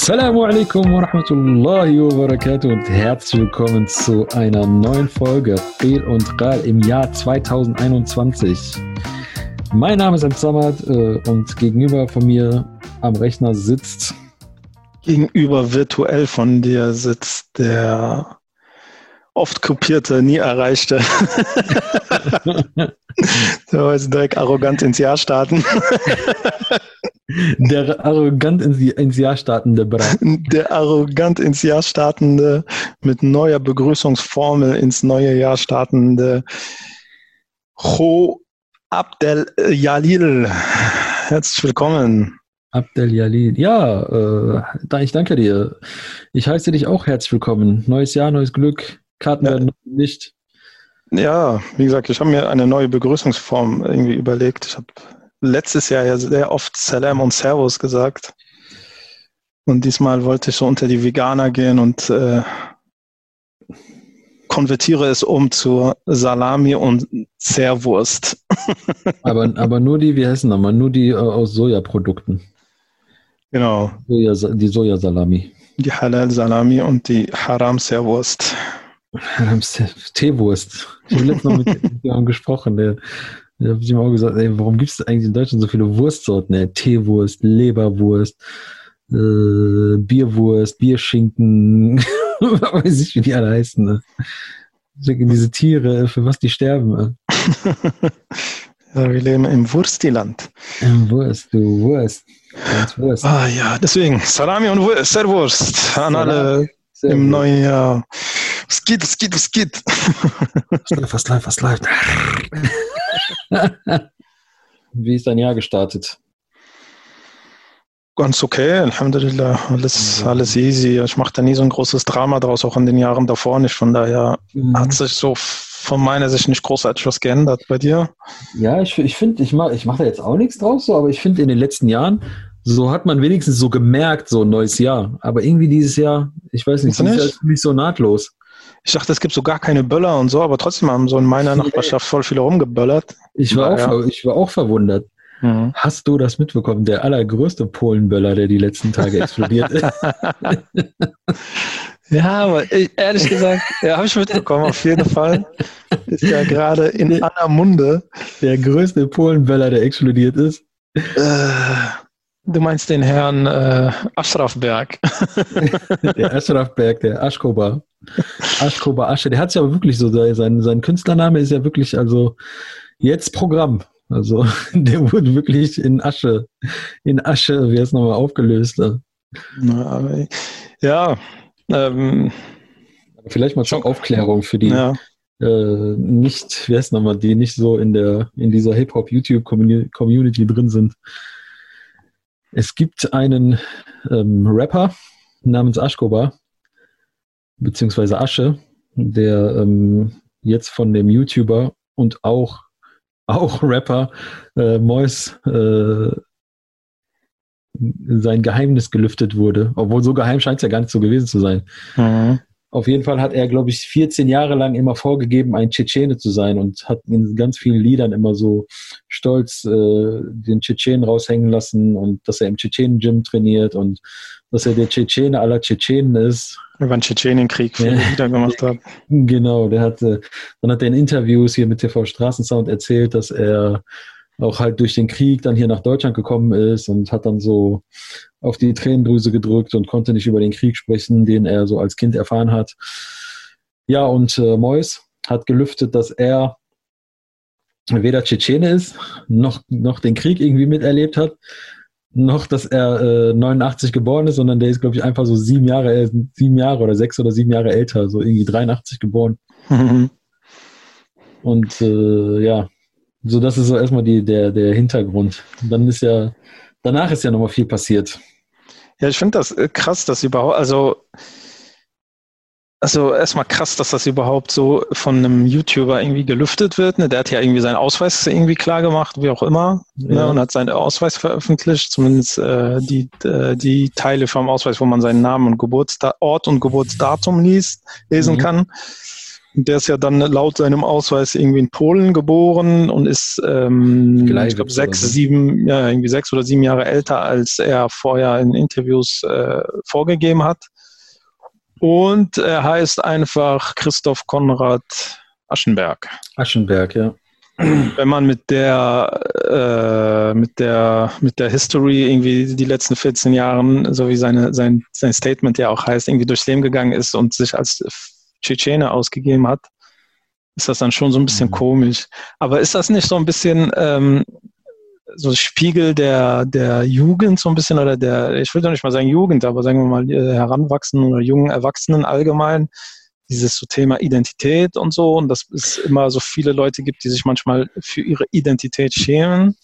Assalamu alaikum wa rahmatullahi wa barakatuh und herzlich willkommen zu einer neuen Folge Bel und Ral im Jahr 2021. Mein Name ist Samad äh, und gegenüber von mir am Rechner sitzt. Gegenüber virtuell von dir sitzt der oft kopierte, nie erreichte. der wollte direkt arrogant ins Jahr starten. Der arrogant ins Jahr startende Brat. Der arrogant ins Jahr startende, mit neuer Begrüßungsformel ins neue Jahr startende Ho Abdel Jalil. Herzlich willkommen. Abdel Jalil. Ja, äh, ich danke dir. Ich heiße dich auch herzlich willkommen. Neues Jahr, neues Glück. Karten ja. werden nicht. Ja, wie gesagt, ich habe mir eine neue Begrüßungsform irgendwie überlegt. Ich habe letztes Jahr ja sehr oft Salam und Servus gesagt. Und diesmal wollte ich so unter die Veganer gehen und äh, konvertiere es um zu Salami und Zerwurst. aber, aber nur die, wie heißen nochmal, nur die äh, aus Sojaprodukten. Genau. Soja, die Sojasalami. Die Halal-Salami und die Haram-Serwurst. Teewurst. Ich habe letztens noch mit jemandem gesprochen, der, der hat ihm auch gesagt, ey, warum gibt es eigentlich in Deutschland so viele Wurstsorten? Ey? Teewurst, Leberwurst, äh, Bierwurst, Bierschinken, weiß ich, wie die alle heißen. Ne? Diese Tiere, für was die sterben. Ja, wir leben im Wurstiland. Im Wurst, du Wurst. Ganz Wurst. Ah ja, deswegen Salami und Serwurst an alle im neuen Jahr. Was geht, was geht, was geht? Was läuft, was läuft? Wie ist dein Jahr gestartet? Ganz okay, Alhamdulillah. Alles, alles easy. Ich mache da nie so ein großes Drama draus, auch in den Jahren davor nicht. Von daher mhm. hat sich so von meiner Sicht nicht großartig was geändert bei dir. Ja, ich, ich finde, ich mache ich mach da jetzt auch nichts draus, so, aber ich finde in den letzten Jahren, so hat man wenigstens so gemerkt, so ein neues Jahr. Aber irgendwie dieses Jahr, ich weiß nicht, dieses Jahr ist für mich so nahtlos. Ich dachte, es gibt so gar keine Böller und so, aber trotzdem haben so in meiner Nachbarschaft voll viele rumgeböllert. Ich war, ja. auch, ich war auch verwundert. Mhm. Hast du das mitbekommen? Der allergrößte Polenböller, der die letzten Tage explodiert ist. ja, aber ehrlich gesagt, ja, habe ich mitbekommen, auf jeden Fall. Ist ja gerade in aller Munde. Der größte Polenböller, der explodiert ist. Äh, Du meinst den Herrn äh, Aschrafberg. der Aschrafberg, der Aschkoba. Aschkoba Asche. Der hat ja aber wirklich so, sein, sein Künstlername ist ja wirklich, also jetzt Programm. Also der wurde wirklich in Asche, in Asche, wie heißt nochmal, aufgelöst. Ja. Ähm, Vielleicht mal zur Aufklärung für die ja. äh, nicht, wie heißt nochmal, die nicht so in der, in dieser Hip-Hop-YouTube-Community drin sind. Es gibt einen ähm, Rapper namens Aschkoba, beziehungsweise Asche, der ähm, jetzt von dem YouTuber und auch, auch Rapper äh, Mois äh, sein Geheimnis gelüftet wurde. Obwohl so geheim scheint es ja gar nicht so gewesen zu sein. Mhm. Auf jeden Fall hat er, glaube ich, 14 Jahre lang immer vorgegeben, ein Tschetschene zu sein und hat in ganz vielen Liedern immer so stolz äh, den Tschetschenen raushängen lassen und dass er im Tschetschenen-Gym trainiert und dass er der Tschetschene aller Tschetschenen ist. Über den Tschetschenienkrieg viele ja. Lieder gemacht hat. Genau, der hatte, dann hat er in Interviews hier mit TV Straßensound erzählt, dass er auch halt durch den Krieg dann hier nach Deutschland gekommen ist und hat dann so auf die Tränendrüse gedrückt und konnte nicht über den Krieg sprechen, den er so als Kind erfahren hat. Ja, und äh, Mois hat gelüftet, dass er weder Tschetschene ist, noch, noch den Krieg irgendwie miterlebt hat, noch, dass er äh, 89 geboren ist, sondern der ist, glaube ich, einfach so sieben Jahre, sieben Jahre oder sechs oder sieben Jahre älter, so irgendwie 83 geboren. Und äh, ja, so das ist so erstmal die, der, der Hintergrund. dann ist ja, danach ist ja nochmal viel passiert. Ja, ich finde das äh, krass, dass überhaupt, also, also erstmal krass, dass das überhaupt so von einem YouTuber irgendwie gelüftet wird. Ne? Der hat ja irgendwie seinen Ausweis irgendwie klar gemacht, wie auch immer, ne? ja. ne? und hat seinen Ausweis veröffentlicht, zumindest äh, die, äh, die Teile vom Ausweis, wo man seinen Namen und Geburtsort und Geburtsdatum liest, lesen mhm. kann. Der ist ja dann laut seinem Ausweis irgendwie in Polen geboren und ist, ähm, ich glaube, sechs, sieben, ja, irgendwie sechs oder sieben Jahre älter, als er vorher in Interviews äh, vorgegeben hat. Und er heißt einfach Christoph Konrad Aschenberg. Aschenberg, ja. Wenn man mit der, äh, mit der, mit der History irgendwie die letzten 14 Jahren, so wie seine, sein, sein Statement ja auch heißt, irgendwie durchs Leben gegangen ist und sich als Tschetschene ausgegeben hat, ist das dann schon so ein bisschen mhm. komisch. Aber ist das nicht so ein bisschen ähm, so Spiegel der, der Jugend, so ein bisschen, oder der, ich will doch nicht mal sagen Jugend, aber sagen wir mal äh, Heranwachsenden oder jungen Erwachsenen allgemein, dieses so Thema Identität und so, und dass es immer so viele Leute gibt, die sich manchmal für ihre Identität schämen.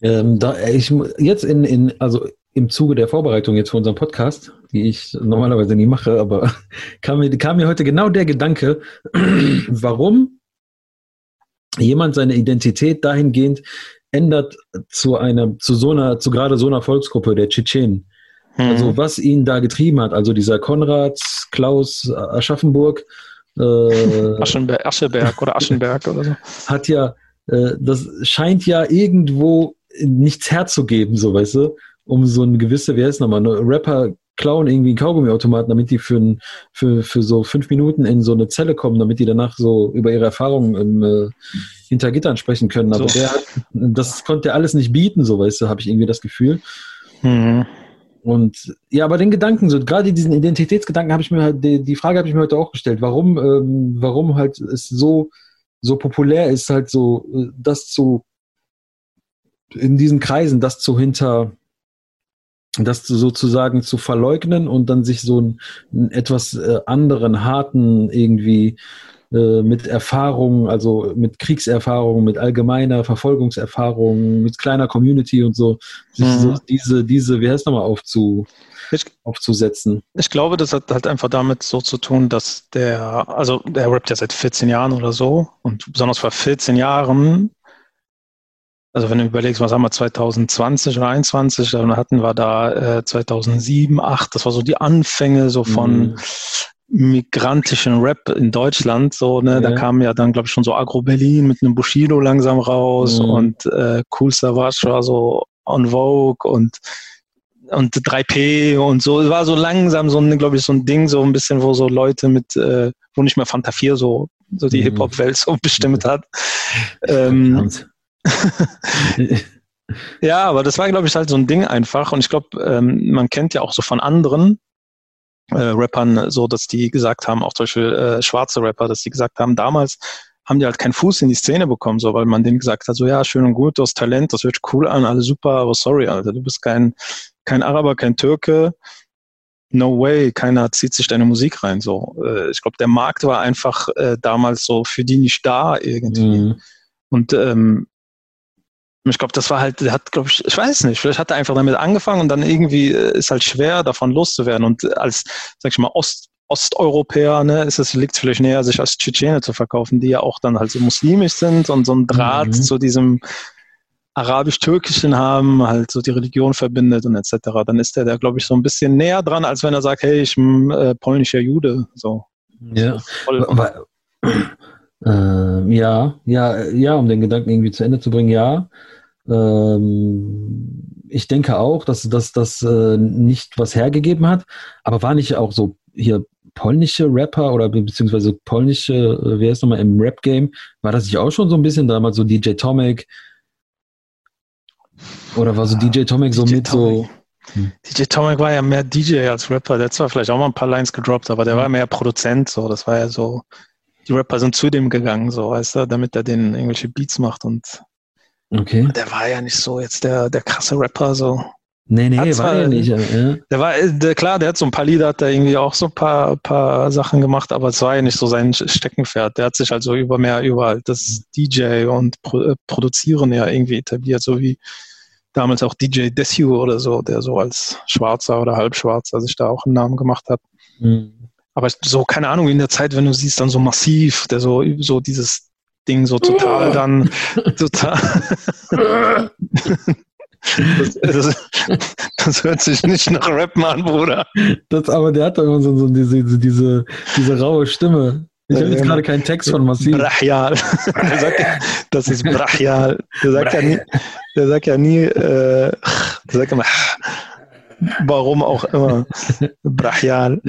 Ähm, da, ich, jetzt in, in, also im Zuge der Vorbereitung jetzt für unseren Podcast, die ich normalerweise nie mache, aber kam mir, kam mir heute genau der Gedanke, warum jemand seine Identität dahingehend ändert zu einer, zu so einer, zu gerade so einer Volksgruppe der Tschetschenen. Mhm. Also was ihn da getrieben hat, also dieser Konrad Klaus Aschaffenburg, äh, Aschenberg, Ascheberg oder Aschenberg oder so, hat ja, äh, das scheint ja irgendwo nichts herzugeben, so weißt du um so eine gewisse, wie heißt nochmal, eine Rapper klauen irgendwie einen Kaugummiautomaten, damit die für, ein, für, für so fünf Minuten in so eine Zelle kommen, damit die danach so über ihre Erfahrungen im, äh, hinter Gittern sprechen können. Aber so. der hat, das konnte er alles nicht bieten, so weißt du, habe ich irgendwie das Gefühl. Mhm. Und ja, aber den Gedanken, so gerade diesen Identitätsgedanken habe ich mir halt, die, die Frage habe ich mir heute auch gestellt, warum, ähm, warum halt es so, so populär ist, halt so, äh, das zu in diesen Kreisen, das zu hinter das sozusagen zu verleugnen und dann sich so einen, einen etwas äh, anderen, harten irgendwie äh, mit Erfahrung, also mit Kriegserfahrung, mit allgemeiner Verfolgungserfahrung, mit kleiner Community und so, sich mhm. so diese, diese, wie heißt nochmal, aufzu, ich, aufzusetzen. Ich glaube, das hat halt einfach damit so zu tun, dass der, also der rappt ja seit 14 Jahren oder so und besonders vor 14 Jahren also wenn du überlegst, was haben wir 2020 oder 2021, dann hatten wir da äh, 2007, 2008, das war so die Anfänge so von mhm. migrantischen Rap in Deutschland. So, ne, ja. da kam ja dann, glaube ich, schon so Agro Berlin mit einem Bushido langsam raus mhm. und äh, Cool Savage war so on Vogue und und 3P und so. Es war so langsam so, glaube ich, so ein Ding, so ein bisschen, wo so Leute mit, äh, wo nicht mehr Fanta 4 so, so die mhm. Hip-Hop-Welt so bestimmt hat. Ähm, ja, aber das war, glaube ich, halt so ein Ding einfach. Und ich glaube, ähm, man kennt ja auch so von anderen äh, Rappern so, dass die gesagt haben, auch zum Beispiel äh, schwarze Rapper, dass die gesagt haben, damals haben die halt keinen Fuß in die Szene bekommen, so, weil man denen gesagt hat, so, ja, schön und gut, du hast Talent, das hört cool an, alles super, aber sorry, Alter, du bist kein, kein Araber, kein Türke, no way, keiner zieht sich deine Musik rein, so. Äh, ich glaube, der Markt war einfach äh, damals so für die nicht da irgendwie. Mhm. Und ähm, ich glaube, das war halt, der hat, glaube ich, ich weiß nicht, vielleicht hat er einfach damit angefangen und dann irgendwie äh, ist halt schwer, davon loszuwerden. Und als, sag ich mal, Ost, Osteuropäer, ne, ist es, liegt es vielleicht näher, sich als Tschetschene zu verkaufen, die ja auch dann halt so muslimisch sind und so ein Draht mhm. zu diesem arabisch-türkischen haben, halt so die Religion verbindet und etc. Dann ist der da, glaube ich, so ein bisschen näher dran, als wenn er sagt, hey, ich bin äh, polnischer Jude. So. Ja. So äh, ja, ja, ja, um den Gedanken irgendwie zu Ende zu bringen, ja. Ähm, ich denke auch, dass das äh, nicht was hergegeben hat, aber war nicht auch so hier polnische Rapper oder beziehungsweise polnische, äh, wer ist nochmal im Rap-Game, war das nicht auch schon so ein bisschen damals so DJ Tomic? Oder war so DJ Tomic so DJ mit Tomic. so. Hm. DJ Tomic war ja mehr DJ als Rapper, der hat zwar vielleicht auch mal ein paar Lines gedroppt, aber der war mehr Produzent, so, das war ja so, die Rapper sind zu dem gegangen, so, weißt du, damit er denen irgendwelche Beats macht und Okay. Der war ja nicht so jetzt der, der krasse Rapper, so. Nee, nee, Hat's war er nicht. Ja. Der war, der, klar, der hat so ein paar Lieder, hat er irgendwie auch so ein paar, paar Sachen gemacht, aber es war ja nicht so sein Steckenpferd. Der hat sich also über mehr über halt das DJ und Pro, äh, Produzieren ja irgendwie etabliert, so wie damals auch DJ Desu oder so, der so als Schwarzer oder Halbschwarzer sich da auch einen Namen gemacht hat. Mhm. Aber so, keine Ahnung, in der Zeit, wenn du siehst, dann so massiv, der so, so dieses Ding so total dann total. Das, das, das, hört sich nicht nach Rappen an, Bruder. Das, aber der hat doch immer so, so diese, diese, diese raue Stimme. Ich habe jetzt gerade keinen Text von Masih. Brachial. der sagt, das ist brachial. Der sagt ja nie, der sagt ja nie, äh, der sagt immer, warum auch immer. Brachial.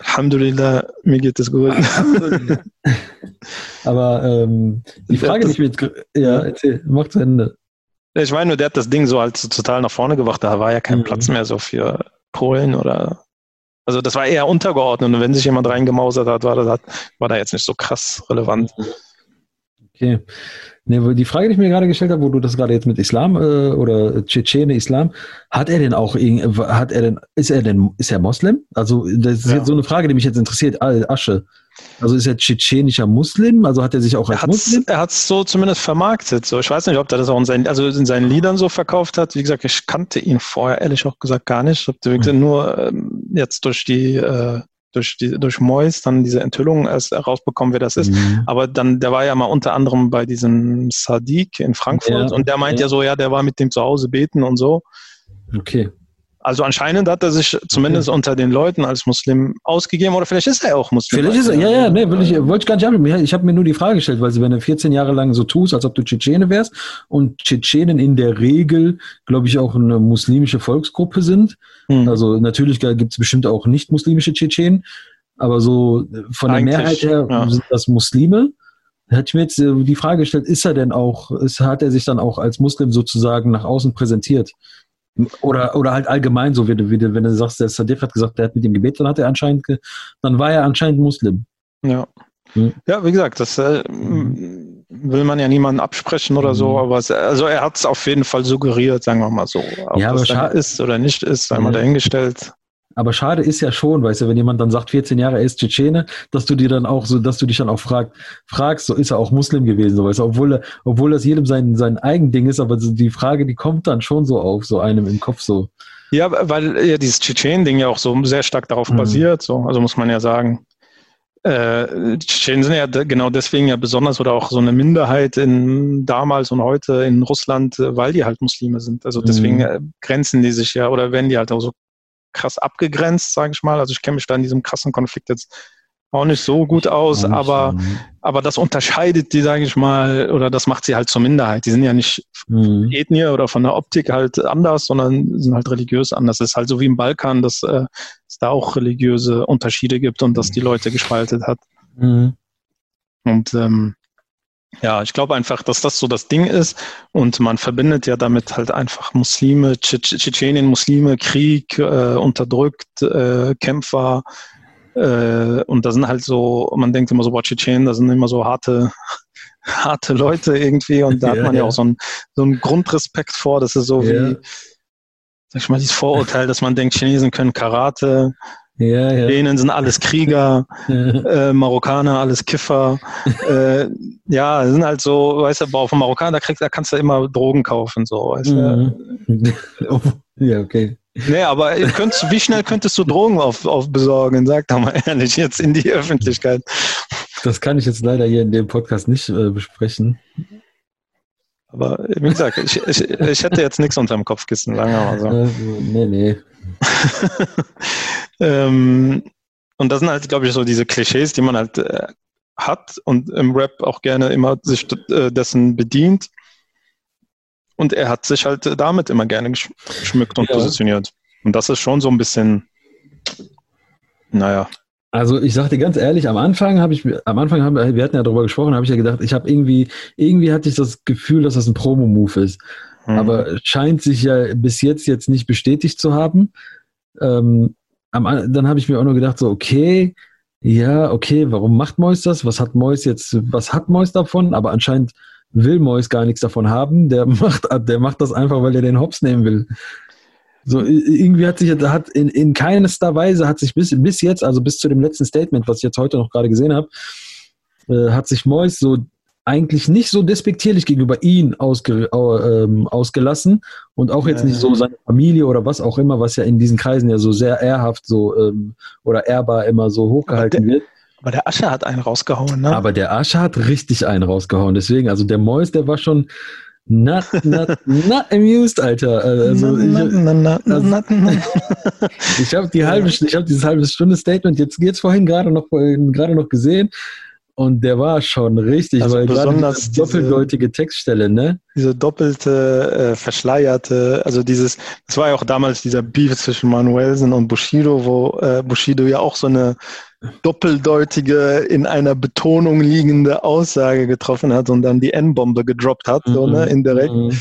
Alhamdulillah, mir geht es gut. Aber ähm, die Frage, die ich mir jetzt, ja, erzähl, mach zu Ende. Ich meine nur, der hat das Ding so halt so total nach vorne gebracht. Da war ja kein mhm. Platz mehr so für Polen oder. Also das war eher untergeordnet und wenn sich jemand reingemausert hat, war das war da jetzt nicht so krass relevant. Okay. Nee, die Frage, die ich mir gerade gestellt habe, wo du das gerade jetzt mit Islam äh, oder Tschetschene Islam, hat er denn auch, hat er denn, ist er denn, ist er Moslem? Also das ist ja. jetzt so eine Frage, die mich jetzt interessiert. Asche. Also ist er tschetschenischer Muslim? Also hat er sich auch als er Muslim? Er hat es so zumindest vermarktet. So, ich weiß nicht, ob er das auch in seinen, also in seinen Liedern so verkauft hat. Wie gesagt, ich kannte ihn vorher ehrlich auch gesagt gar nicht. Ich habe mhm. nur ähm, jetzt durch die äh, durch, die, durch Mois dann diese Enthüllung erst herausbekommen, wer das ist. Mhm. Aber dann, der war ja mal unter anderem bei diesem Sadiq in Frankfurt ja, und der meint ja. ja so, ja, der war mit dem zu Hause beten und so. Okay. Also anscheinend hat er sich zumindest okay. unter den Leuten als Muslim ausgegeben oder vielleicht ist er auch Muslim. Vielleicht ist er, ja, ja, nee, will ich, wollte ich gar nicht haben. Ich habe mir nur die Frage gestellt, weil wenn du 14 Jahre lang so tust, als ob du Tschetschene wärst und Tschetschenen in der Regel, glaube ich, auch eine muslimische Volksgruppe sind. Mhm. Also natürlich gibt es bestimmt auch nicht muslimische Tschetschenen, aber so von der Eigentlich, Mehrheit her ja. sind das Muslime. Da hatte ich mir jetzt äh, die Frage gestellt, ist er denn auch, ist, hat er sich dann auch als Muslim sozusagen nach außen präsentiert? Oder, oder halt allgemein so, wie du, wie du, wenn du sagst, der Sadiq hat gesagt, der hat mit dem Gebet, dann hat er anscheinend, dann war er anscheinend Muslim. Ja. Hm. Ja, wie gesagt, das äh, will man ja niemandem absprechen oder so, hm. aber es, also er hat es auf jeden Fall suggeriert, sagen wir mal so. Ob ja, das ist oder nicht ist, sei mal dahingestellt. Aber schade ist ja schon, weißt du, wenn jemand dann sagt, 14 Jahre, er ist Tschetschene, dass du dir dann auch so, dass du dich dann auch frag, fragst, so ist er auch Muslim gewesen, so weißt du, obwohl, obwohl das jedem sein, sein eigen Ding ist, aber die Frage, die kommt dann schon so auf, so einem im Kopf so. Ja, weil ja dieses Tschetschenen-Ding ja auch so sehr stark darauf mhm. basiert, so, also muss man ja sagen. Äh, Tschetschenen sind ja genau deswegen ja besonders oder auch so eine Minderheit in damals und heute in Russland, weil die halt Muslime sind. Also deswegen mhm. grenzen die sich ja oder werden die halt auch so krass abgegrenzt, sage ich mal. Also ich kenne mich da in diesem krassen Konflikt jetzt auch nicht so gut aus, aber, so, aber das unterscheidet die, sage ich mal, oder das macht sie halt zur Minderheit. Die sind ja nicht mhm. Ethnie oder von der Optik halt anders, sondern sind halt religiös anders. Es ist halt so wie im Balkan, dass äh, es da auch religiöse Unterschiede gibt und dass die Leute gespaltet hat. Mhm. Und ähm, ja, ich glaube einfach, dass das so das Ding ist. Und man verbindet ja damit halt einfach Muslime, Tschetschenien, Muslime, Krieg, äh, unterdrückt, äh, Kämpfer. Äh, und da sind halt so, man denkt immer so, boah, Tschetschenen, da sind immer so harte, harte Leute irgendwie. Und da ja, hat man ja, ja. auch so einen, so einen Grundrespekt vor, das ist so ja. wie, sag ich mal, dieses Vorurteil, dass man denkt, Chinesen können Karate, ja, ja. Denen sind alles Krieger, äh, Marokkaner, alles Kiffer. äh, ja, sind halt so, weißt du, auf dem Marokkaner, da, kriegst, da kannst du immer Drogen kaufen, so, weißt mhm. ja, okay. Nee, aber könntest, wie schnell könntest du Drogen auf, auf besorgen? Sag doch mal ehrlich, jetzt in die Öffentlichkeit. Das kann ich jetzt leider hier in dem Podcast nicht äh, besprechen. Aber wie gesagt, ich, ich, ich hätte jetzt nichts unter dem Kopfkissen, sagen wir mal so. Äh, nee, nee. Ähm, und das sind halt, glaube ich, so diese Klischees, die man halt äh, hat und im Rap auch gerne immer sich äh, dessen bedient. Und er hat sich halt damit immer gerne geschmückt und ja. positioniert. Und das ist schon so ein bisschen, naja. Also ich sag dir ganz ehrlich, am Anfang habe ich, am Anfang haben wir, hatten ja darüber gesprochen, habe ich ja gedacht, ich habe irgendwie, irgendwie hatte ich das Gefühl, dass das ein Promo-Move ist. Mhm. Aber scheint sich ja bis jetzt jetzt nicht bestätigt zu haben. Ähm, am, dann habe ich mir auch nur gedacht, so, okay, ja, okay, warum macht Mois das? Was hat Mois jetzt, was hat Mois davon? Aber anscheinend will Mois gar nichts davon haben. Der macht, der macht das einfach, weil er den Hops nehmen will. So, irgendwie hat sich, hat in, in keinster Weise hat sich bis, bis jetzt, also bis zu dem letzten Statement, was ich jetzt heute noch gerade gesehen habe, äh, hat sich Mois so eigentlich nicht so despektierlich gegenüber ihn ausge, ähm, ausgelassen und auch jetzt nicht so seine Familie oder was auch immer, was ja in diesen Kreisen ja so sehr ehrhaft so ähm, oder ehrbar immer so hochgehalten der, wird. Aber der Asche hat einen rausgehauen, ne? Aber der Asche hat richtig einen rausgehauen. Deswegen, also der Mois, der war schon, not, not, not amused, Alter. Also, ich, also, ich habe die halbe, ich habe dieses halbe Stunde Statement jetzt, jetzt vorhin gerade noch, gerade noch gesehen und der war schon richtig, also weil besonders diese doppeldeutige Textstelle, ne? Diese doppelte, äh, verschleierte, also dieses, das war ja auch damals dieser Beef zwischen Manuelsen und Bushido, wo äh, Bushido ja auch so eine doppeldeutige, in einer Betonung liegende Aussage getroffen hat und dann die N-Bombe gedroppt hat, mhm. so, ne, indirekt. Mhm.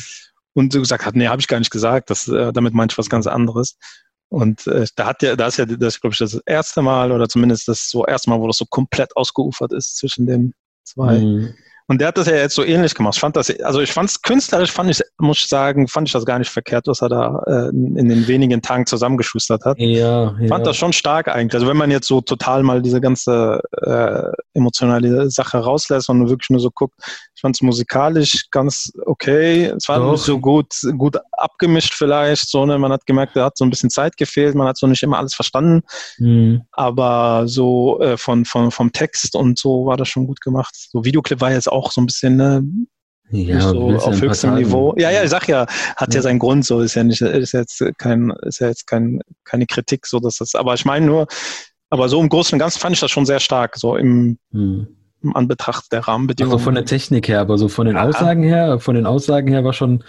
Und so gesagt hat, nee, habe ich gar nicht gesagt, das, äh, damit meinte ich was ganz anderes. Und äh, da hat ja, da ist ja das, glaube ich, das erste Mal oder zumindest das so erste Mal, wo das so komplett ausgeufert ist zwischen den zwei. Mhm. Und der hat das ja jetzt so ähnlich gemacht. Ich fand das, also ich fand es künstlerisch, fand ich, muss ich sagen, fand ich das gar nicht verkehrt, was er da äh, in den wenigen Tagen zusammengeschustert hat. Ja, ja. Fand das schon stark eigentlich. Also wenn man jetzt so total mal diese ganze äh, emotionale Sache rauslässt und wirklich nur so guckt, ich fand es musikalisch ganz okay. Es war Doch. nicht so gut, gut abgemischt vielleicht. So, ne? Man hat gemerkt, da hat so ein bisschen Zeit gefehlt. Man hat so nicht immer alles verstanden. Mhm. Aber so äh, von, von, vom Text und so war das schon gut gemacht. So Videoclip war jetzt auch so ein bisschen ne, ja, so auf höchstem Niveau. Ja, ja, ich sag ja, hat ja. ja seinen Grund, so ist ja nicht, ist jetzt kein, ist ja jetzt kein, keine Kritik, so dass das, aber ich meine nur, aber so im Großen und Ganzen fand ich das schon sehr stark, so im, hm. im Anbetracht der Rahmenbedingungen. Also von der Technik her, aber so von den ja. Aussagen her, von den Aussagen her war schon,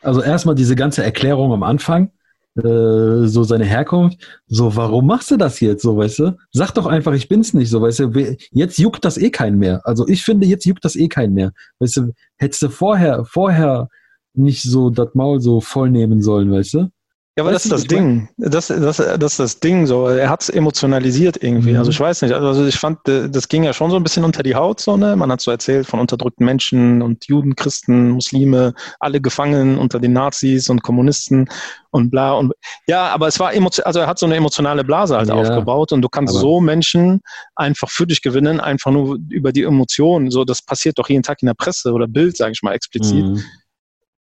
also erstmal diese ganze Erklärung am Anfang, äh, so seine Herkunft. So, warum machst du das jetzt? So, weißt du? Sag doch einfach, ich bin's nicht, so, weißt du? Jetzt juckt das eh keinen mehr. Also ich finde, jetzt juckt das eh keinen mehr. Weißt du, hättest du vorher, vorher nicht so das Maul so voll nehmen sollen, weißt du? Ja, aber weißt das ist das Ding. Das, das, das ist das Ding so. Er hat es emotionalisiert irgendwie. Mhm. Also ich weiß nicht. Also ich fand, äh, das ging ja schon so ein bisschen unter die Haut, so, ne? Man hat so erzählt von unterdrückten Menschen und Juden, Christen, Muslime, alle gefangen unter den Nazis und Kommunisten und bla und ja, aber es war emotional, also er hat so eine emotionale Blase halt ja, aufgebaut und du kannst so Menschen einfach für dich gewinnen, einfach nur über die Emotionen. So, das passiert doch jeden Tag in der Presse oder Bild, sage ich mal explizit. Mhm.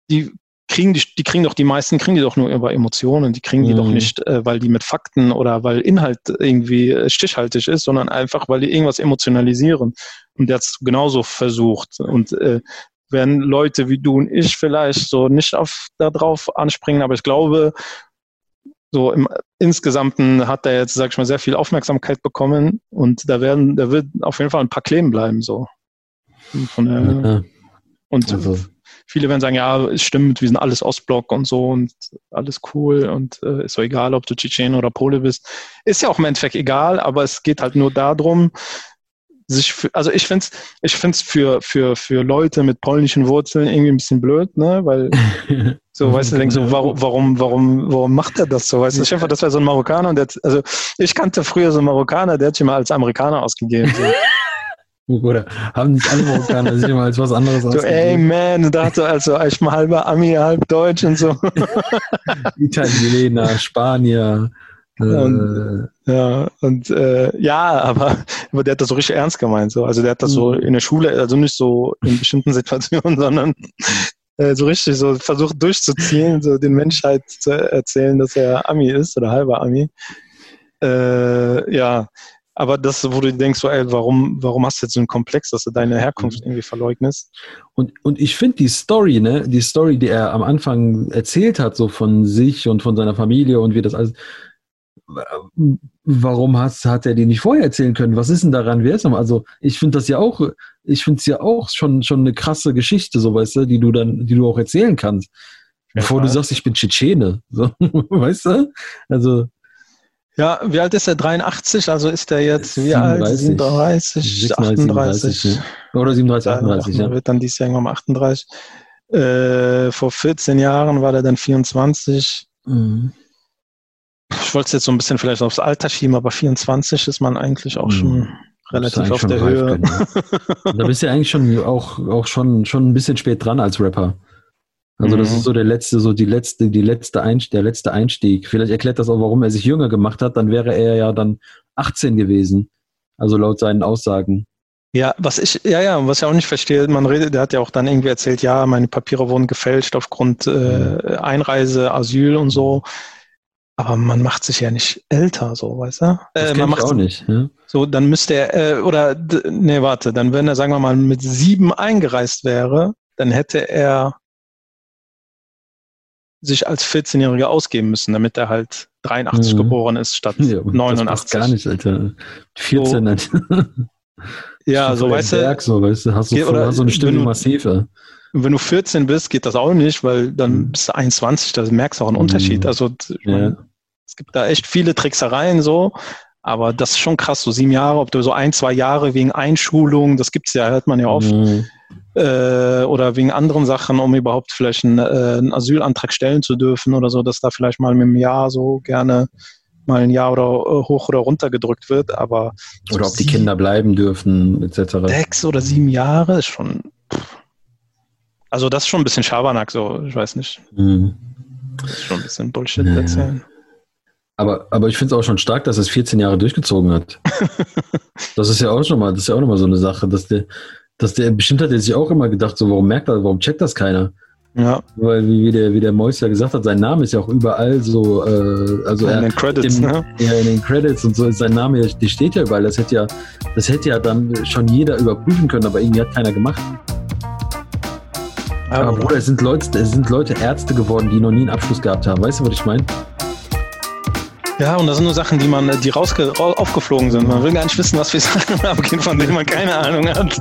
Die kriegen die, die kriegen doch die meisten, kriegen die doch nur über Emotionen, die kriegen die mhm. doch nicht, äh, weil die mit Fakten oder weil Inhalt irgendwie äh, stichhaltig ist, sondern einfach, weil die irgendwas emotionalisieren. Und der hat es genauso versucht. Und äh, werden Leute wie du und ich vielleicht so nicht auf darauf anspringen, aber ich glaube, so im insgesamten hat er jetzt, sag ich mal, sehr viel Aufmerksamkeit bekommen und da werden, da wird auf jeden Fall ein paar kleben bleiben, so. Von, äh, ja. Und also viele werden sagen, ja, es stimmt, wir sind alles Ostblock und so und alles cool und äh, ist so egal, ob du Tschetschen oder Pole bist. Ist ja auch im Endeffekt egal, aber es geht halt nur darum, sich für, also ich finde es ich find's für, für, für Leute mit polnischen Wurzeln irgendwie ein bisschen blöd, ne? Weil so, weißt du, denkst so, warum, warum, warum, warum macht er das so? Weißt du, ich einfach, das wäre so ein Marokkaner und der, also ich kannte früher so einen Marokkaner, der hat sich mal als Amerikaner ausgegeben. So. Oder haben nicht alle Marokkaner sich immer als was anderes So, ey man, du dachte also, ich bin halber Ami, halb Deutsch und so. Italiener, Spanier. Äh, und, ja, und äh, ja, aber, aber der hat das so richtig ernst gemeint. So. Also der hat das so mhm. in der Schule, also nicht so in bestimmten Situationen, sondern äh, so richtig so versucht durchzuziehen, so den Menschheit zu erzählen, dass er Ami ist oder halber Ami. Äh, ja, aber das, wo du denkst, so, ey, warum, warum hast du jetzt so einen Komplex, dass du deine Herkunft mhm. irgendwie verleugnest? Und, und ich finde die Story, ne, die Story, die er am Anfang erzählt hat, so von sich und von seiner Familie und wie das alles, warum hast, hat er die nicht vorher erzählen können? Was ist denn daran wertsam? Also, ich finde das ja auch, ich finde es ja auch schon, schon eine krasse Geschichte, so, weißt du, die du dann, die du auch erzählen kannst. Bevor ja. du sagst, ich bin Tschetschene, so, weißt du? Also, ja, wie alt ist er? 83? Also ist er jetzt wie 37, alt? 37, 36, 38. 37, ja. Oder 37, 38, ja. Wird dann dieses Jahr irgendwann 38. Äh, vor 14 Jahren war er dann 24. Mhm. Ich wollte es jetzt so ein bisschen vielleicht aufs Alter schieben, aber 24 ist man eigentlich auch mhm. schon relativ auf der Höhe. Können, ja. da bist du eigentlich schon auch, auch schon, schon ein bisschen spät dran als Rapper. Also das mhm. ist so der letzte, so die letzte, die letzte Einstieg, der letzte Einstieg. Vielleicht erklärt das auch, warum er sich jünger gemacht hat. Dann wäre er ja dann 18 gewesen. Also laut seinen Aussagen. Ja, was ich, ja, ja, was ich auch nicht verstehe, man redet, der hat ja auch dann irgendwie erzählt, ja, meine Papiere wurden gefälscht aufgrund äh, mhm. Einreise, Asyl und so. Aber man macht sich ja nicht älter, so, weißt du? Äh, man macht auch nicht. Ja? So, dann müsste er, äh, oder, nee, warte, dann wenn er, sagen wir mal, mit sieben eingereist wäre, dann hätte er sich als 14-Jähriger ausgeben müssen, damit er halt 83 mhm. geboren ist statt ja, 89. gar nicht, Alter. 14. So, ja, so weißt du. so, weißt du, hast du, oder, hast so eine Stimme massive. Wenn du 14 bist, geht das auch nicht, weil dann mhm. bist du 21, da merkst du auch einen Unterschied. Mhm. Also ja. es gibt da echt viele Tricksereien so, aber das ist schon krass, so sieben Jahre, ob du so ein, zwei Jahre wegen Einschulung, das gibt's ja, hört man ja oft. Mhm äh, oder wegen anderen Sachen, um überhaupt vielleicht einen, äh, einen, Asylantrag stellen zu dürfen oder so, dass da vielleicht mal mit einem Jahr so gerne mal ein Jahr oder äh, hoch oder runter gedrückt wird, aber oder ob die Kinder bleiben dürfen etc. Sechs oder sieben Jahre ist schon also das ist schon ein bisschen Schabernack, so ich weiß nicht. Mhm. Das ist schon ein bisschen Bullshit naja. erzählen. Aber, aber ich finde es auch schon stark, dass es 14 Jahre durchgezogen hat. das ist ja auch schon mal, das ist ja auch nochmal so eine Sache, dass der, dass der bestimmt hat er sich auch immer gedacht, so warum merkt er, warum checkt das keiner? Ja. Weil wie, der wie der Mois ja gesagt hat, sein Name ist ja auch überall so, äh, also in den Credits, im, ne? Ja, in den Credits und so ist sein Name, der steht ja überall. Das hätte ja, das hätte ja dann schon jeder überprüfen können, aber irgendwie hat keiner gemacht. Aber, aber Bruder, es sind Leute, es sind Leute Ärzte geworden, die noch nie einen Abschluss gehabt haben. Weißt du, was ich meine? Ja, und das sind nur Sachen, die man, die rausge aufgeflogen sind. Man will gar nicht wissen, was wir Sachen abgehen, von denen man keine Ahnung hat.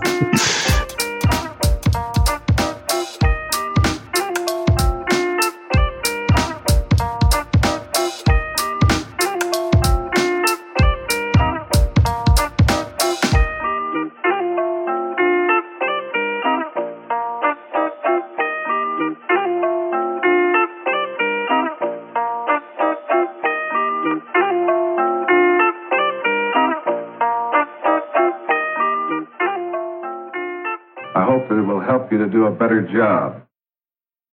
Better job.